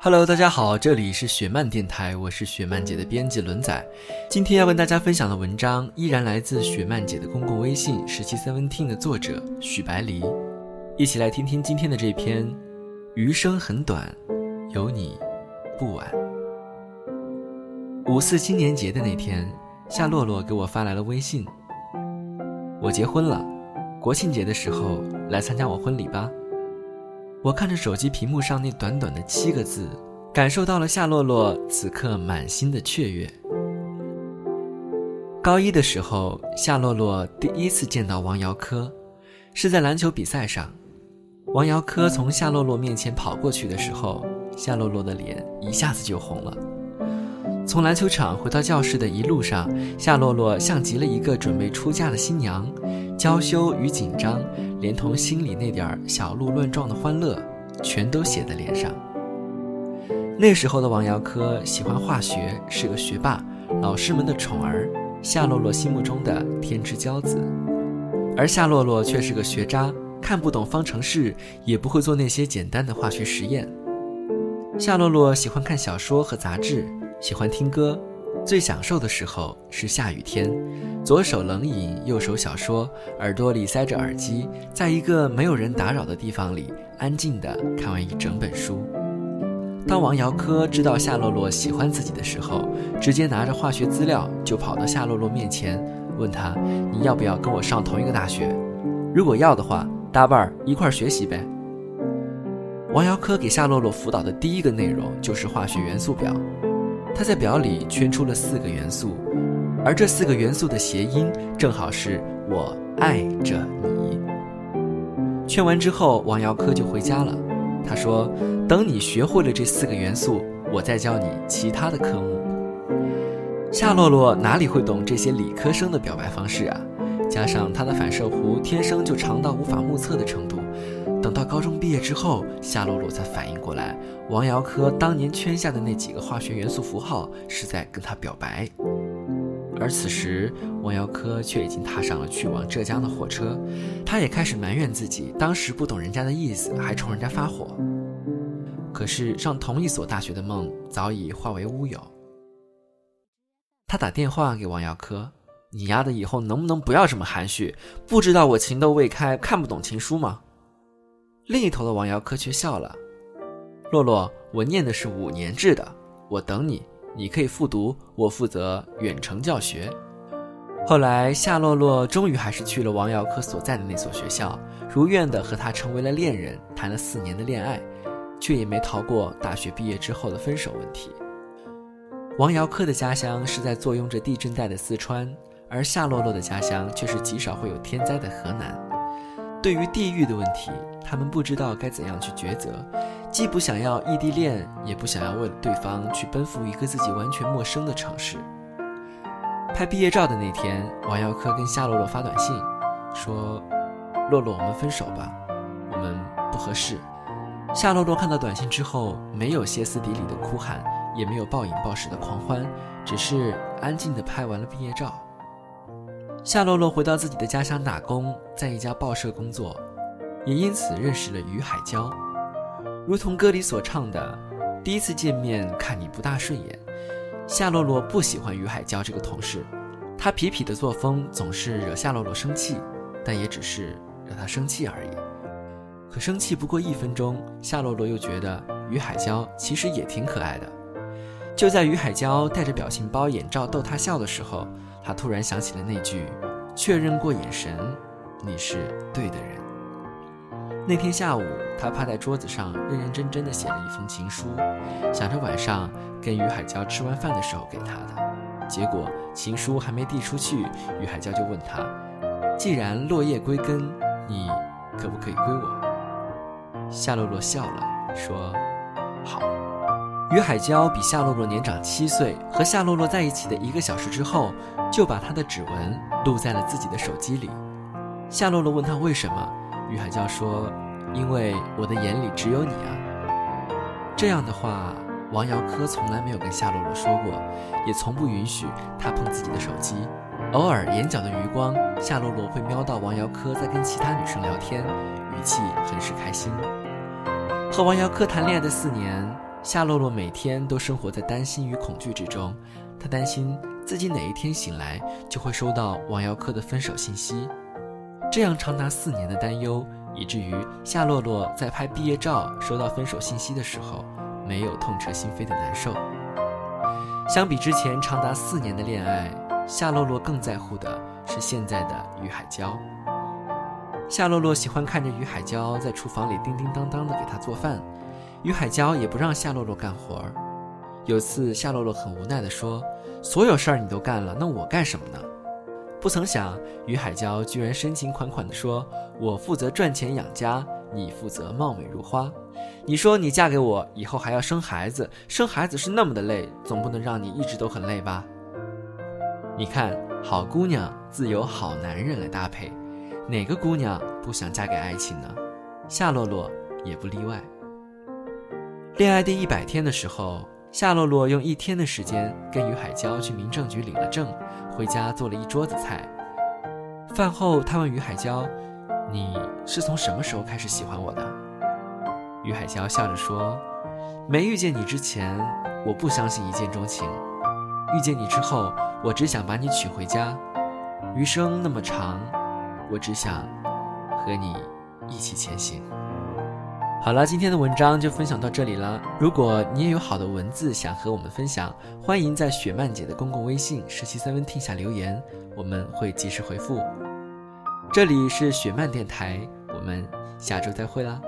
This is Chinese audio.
Hello，大家好，这里是雪漫电台，我是雪漫姐的编辑轮仔。今天要跟大家分享的文章依然来自雪漫姐的公共微信十七 Seventeen 的作者许白离，一起来听听今天的这篇《余生很短，有你不晚》。五四青年节的那天，夏洛洛给我发来了微信：“我结婚了，国庆节的时候来参加我婚礼吧。”我看着手机屏幕上那短短的七个字，感受到了夏洛洛此刻满心的雀跃。高一的时候，夏洛洛第一次见到王瑶科，是在篮球比赛上。王瑶科从夏洛洛面前跑过去的时候，夏洛洛的脸一下子就红了。从篮球场回到教室的一路上，夏洛洛像极了一个准备出嫁的新娘，娇羞与紧张，连同心里那点小鹿乱撞的欢乐，全都写在脸上。那时候的王瑶科喜欢化学，是个学霸，老师们的宠儿，夏洛洛心目中的天之骄子。而夏洛洛却是个学渣，看不懂方程式，也不会做那些简单的化学实验。夏洛洛喜欢看小说和杂志。喜欢听歌，最享受的时候是下雨天，左手冷饮，右手小说，耳朵里塞着耳机，在一个没有人打扰的地方里，安静地看完一整本书。当王瑶科知道夏洛洛喜欢自己的时候，直接拿着化学资料就跑到夏洛洛面前，问他：“你要不要跟我上同一个大学？如果要的话，搭伴儿一块儿学习呗。”王瑶科给夏洛洛辅导的第一个内容就是化学元素表。他在表里圈出了四个元素，而这四个元素的谐音正好是我爱着你。圈完之后，王瑶科就回家了。他说：“等你学会了这四个元素，我再教你其他的科目。”夏洛洛哪里会懂这些理科生的表白方式啊？加上他的反射弧天生就长到无法目测的程度。等到高中毕业之后，夏洛洛才反应过来，王瑶科当年圈下的那几个化学元素符号是在跟他表白。而此时，王瑶科却已经踏上了去往浙江的火车，他也开始埋怨自己当时不懂人家的意思，还冲人家发火。可是上同一所大学的梦早已化为乌有。他打电话给王瑶科：“你丫的以后能不能不要这么含蓄？不知道我情窦未开，看不懂情书吗？”另一头的王瑶科却笑了：“洛洛，我念的是五年制的，我等你，你可以复读，我负责远程教学。”后来，夏洛洛终于还是去了王瑶科所在的那所学校，如愿的和他成为了恋人，谈了四年的恋爱，却也没逃过大学毕业之后的分手问题。王瑶科的家乡是在坐拥着地震带的四川，而夏洛洛的家乡却是极少会有天灾的河南。对于地域的问题，他们不知道该怎样去抉择，既不想要异地恋，也不想要为了对方去奔赴一个自己完全陌生的城市。拍毕业照的那天，王耀科跟夏洛洛发短信，说：“洛洛，我们分手吧，我们不合适。”夏洛洛看到短信之后，没有歇斯底里的哭喊，也没有暴饮暴食的狂欢，只是安静地拍完了毕业照。夏洛洛回到自己的家乡打工，在一家报社工作，也因此认识了于海娇。如同歌里所唱的：“第一次见面看你不大顺眼。”夏洛洛不喜欢于海娇这个同事，他痞痞的作风总是惹夏洛洛生气，但也只是惹她生气而已。可生气不过一分钟，夏洛洛又觉得于海娇其实也挺可爱的。就在于海娇带着表情包眼罩逗他笑的时候。他突然想起了那句：“确认过眼神，你是对的人。”那天下午，他趴在桌子上，认认真真的写了一封情书，想着晚上跟于海娇吃完饭的时候给他的。结果情书还没递出去，于海娇就问他：“既然落叶归根，你可不可以归我？”夏洛洛笑了，说：“好。”于海娇比夏洛洛年长七岁，和夏洛洛在一起的一个小时之后，就把他的指纹录在了自己的手机里。夏洛洛问他为什么。于海娇说：“因为我的眼里只有你啊。”这样的话，王瑶科从来没有跟夏洛洛说过，也从不允许他碰自己的手机。偶尔眼角的余光，夏洛洛会瞄到王瑶科在跟其他女生聊天，语气很是开心。和王瑶科谈恋爱的四年，夏洛洛每天都生活在担心与恐惧之中。她担心自己哪一天醒来就会收到王瑶科的分手信息。这样长达四年的担忧，以至于夏洛洛在拍毕业照收到分手信息的时候，没有痛彻心扉的难受。相比之前长达四年的恋爱，夏洛洛更在乎的是现在的于海娇。夏洛洛喜欢看着于海娇在厨房里叮叮当当的给她做饭，于海娇也不让夏洛洛干活儿。有次夏洛洛很无奈地说：“所有事儿你都干了，那我干什么呢？”不曾想，于海娇居然深情款款地说：“我负责赚钱养家，你负责貌美如花。你说你嫁给我以后还要生孩子，生孩子是那么的累，总不能让你一直都很累吧？你看，好姑娘自有好男人来搭配，哪个姑娘不想嫁给爱情呢？夏洛洛也不例外。恋爱第一百天的时候。”夏洛洛用一天的时间跟于海娇去民政局领了证，回家做了一桌子菜。饭后，他问于海娇：“你是从什么时候开始喜欢我的？”于海娇笑着说：“没遇见你之前，我不相信一见钟情；遇见你之后，我只想把你娶回家。余生那么长，我只想和你一起前行。”好了，今天的文章就分享到这里了。如果你也有好的文字想和我们分享，欢迎在雪漫姐的公共微信“十七三文听”下留言，我们会及时回复。这里是雪漫电台，我们下周再会啦。